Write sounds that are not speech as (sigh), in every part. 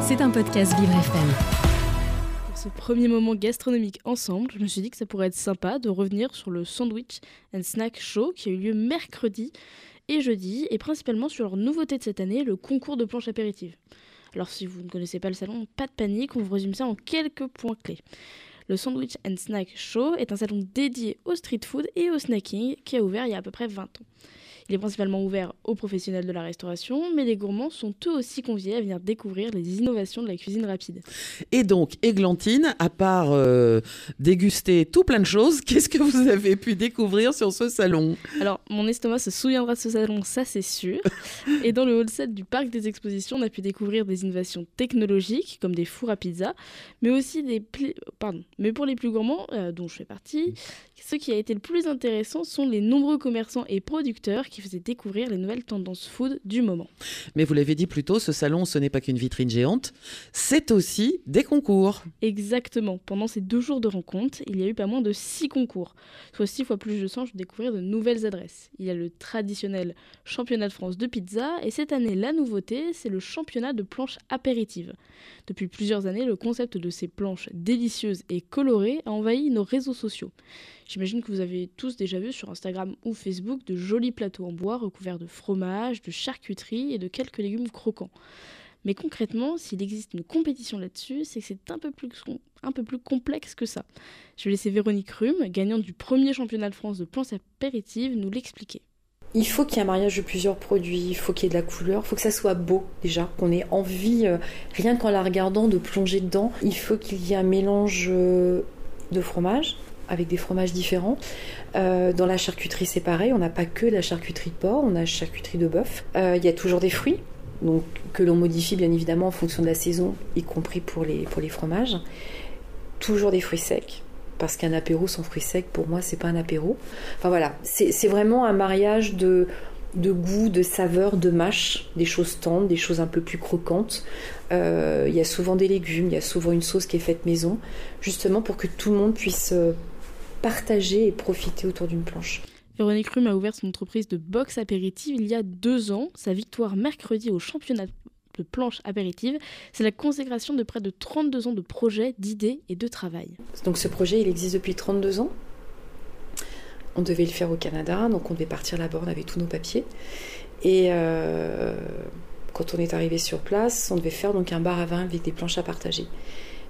C'est un podcast Vivre FM. Pour ce premier moment gastronomique ensemble, je me suis dit que ça pourrait être sympa de revenir sur le Sandwich and Snack Show qui a eu lieu mercredi et jeudi, et principalement sur leur nouveauté de cette année, le concours de planches apéritives. Alors si vous ne connaissez pas le salon, pas de panique, on vous résume ça en quelques points clés. Le Sandwich and Snack Show est un salon dédié au street food et au snacking qui a ouvert il y a à peu près 20 ans. Il est principalement ouvert aux professionnels de la restauration, mais les gourmands sont eux aussi conviés à venir découvrir les innovations de la cuisine rapide. Et donc, Églantine, à part euh, déguster tout plein de choses, (laughs) qu'est-ce que vous avez pu découvrir sur ce salon? Alors, mon estomac se souviendra de ce salon, ça c'est sûr. (laughs) Et dans le hall 7 du parc des expositions, on a pu découvrir des innovations technologiques, comme des fours à pizza, mais aussi des... Pardon. Mais pour les plus gourmands, euh, dont je fais partie, ce qui a été le plus intéressant sont les nombreux commerçants et producteurs qui faisaient découvrir les nouvelles tendances food du moment. Mais vous l'avez dit plus tôt, ce salon, ce n'est pas qu'une vitrine géante, c'est aussi des concours. Exactement. Pendant ces deux jours de rencontre, il y a eu pas moins de six concours, soit six fois plus de chances de découvrir de nouvelles adresses. Il y a le traditionnel championnat de France de pizza, et cette année, la nouveauté, c'est le championnat de planches apéritives. Depuis plusieurs années, le concept de ces planches délicieuses et colorées a envahi nos réseaux sociaux. J'imagine que vous avez tous déjà vu sur Instagram ou Facebook de jolis plateaux en bois recouverts de fromage, de charcuterie et de quelques légumes croquants. Mais concrètement, s'il existe une compétition là-dessus, c'est que c'est un peu plus complexe que ça. Je vais laisser Véronique Rhume, gagnante du premier championnat de France de planches apéritives, nous l'expliquer. Il faut qu'il y ait un mariage de plusieurs produits, il faut qu'il y ait de la couleur, il faut que ça soit beau déjà, qu'on ait envie, euh, rien qu'en la regardant, de plonger dedans. Il faut qu'il y ait un mélange euh, de fromage, avec des fromages différents. Euh, dans la charcuterie, c'est pareil, on n'a pas que la charcuterie de porc, on a charcuterie de bœuf. Il y a toujours des fruits, donc, que l'on modifie bien évidemment en fonction de la saison, y compris pour les, pour les fromages. Toujours des fruits secs, parce qu'un apéro sans fruits secs, pour moi, c'est pas un apéro. Enfin voilà, c'est vraiment un mariage de, de goût, de saveur, de mâche, des choses tendres, des choses un peu plus croquantes. Euh, il y a souvent des légumes, il y a souvent une sauce qui est faite maison, justement pour que tout le monde puisse euh, partager et profiter autour d'une planche. Véronique Rhume a ouvert son entreprise de boxe apéritive il y a deux ans. Sa victoire mercredi au championnat de planche apéritive, c'est la consécration de près de 32 ans de projets, d'idées et de travail. Donc ce projet, il existe depuis 32 ans. On devait le faire au Canada, donc on devait partir là-bas, on avait tous nos papiers. Et euh, quand on est arrivé sur place, on devait faire donc un bar à vin avec des planches à partager.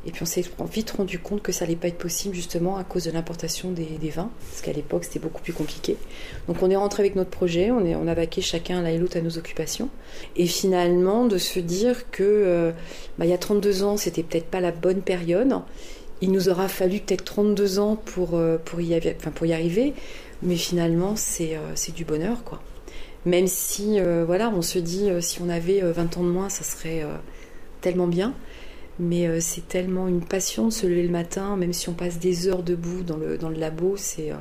Et puis on s'est vite rendu compte que ça allait pas être possible justement à cause de l'importation des, vins, parce qu'à l'époque c'était beaucoup plus compliqué. Donc on est rentré avec notre projet, on, est, on a vaqué chacun et l'autre à nos occupations. Et finalement de se dire que euh, bah, il y a 32 ans c'était peut-être pas la bonne période. Il nous aura fallu peut-être 32 ans pour, euh, pour, y, arriver, mais finalement c'est euh, du bonheur quoi. Même si voilà, on se dit si on avait 20 ans de moins, ça serait tellement bien mais euh, c'est tellement une passion de se lever le matin, même si on passe des heures debout dans le, dans le labo. C'est, euh,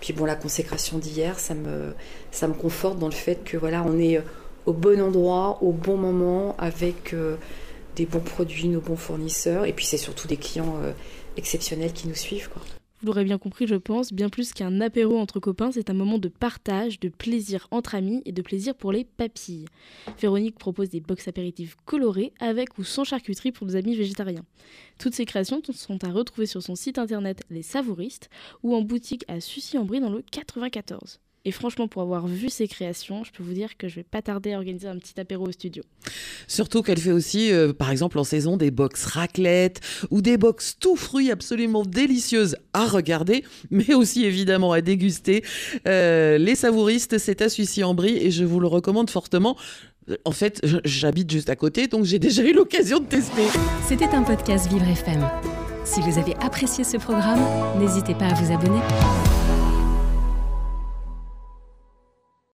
Puis bon, la consécration d'hier, ça me, conforte dans le fait que voilà, on est au bon endroit, au bon moment, avec euh, des bons produits, nos bons fournisseurs, et puis c'est surtout des clients exceptionnels qui nous suivent. Quoi. Vous l'aurez bien compris, je pense, bien plus qu'un apéro entre copains, c'est un moment de partage, de plaisir entre amis et de plaisir pour les papilles. Véronique propose des box apéritives colorées avec ou sans charcuterie pour nos amis végétariens. Toutes ces créations sont à retrouver sur son site internet Les Savouristes ou en boutique à Sucy-en-Brie dans le 94. Et franchement, pour avoir vu ses créations, je peux vous dire que je vais pas tarder à organiser un petit apéro au studio. Surtout qu'elle fait aussi, euh, par exemple, en saison, des box raclette ou des box tout fruits absolument délicieuses à regarder, (laughs) mais aussi évidemment à déguster. Euh, les savouristes, c'est à Sucy-en-Brie et je vous le recommande fortement. En fait, j'habite juste à côté, donc j'ai déjà eu l'occasion de tester. C'était un podcast Vivre FM. Si vous avez apprécié ce programme, n'hésitez pas à vous abonner.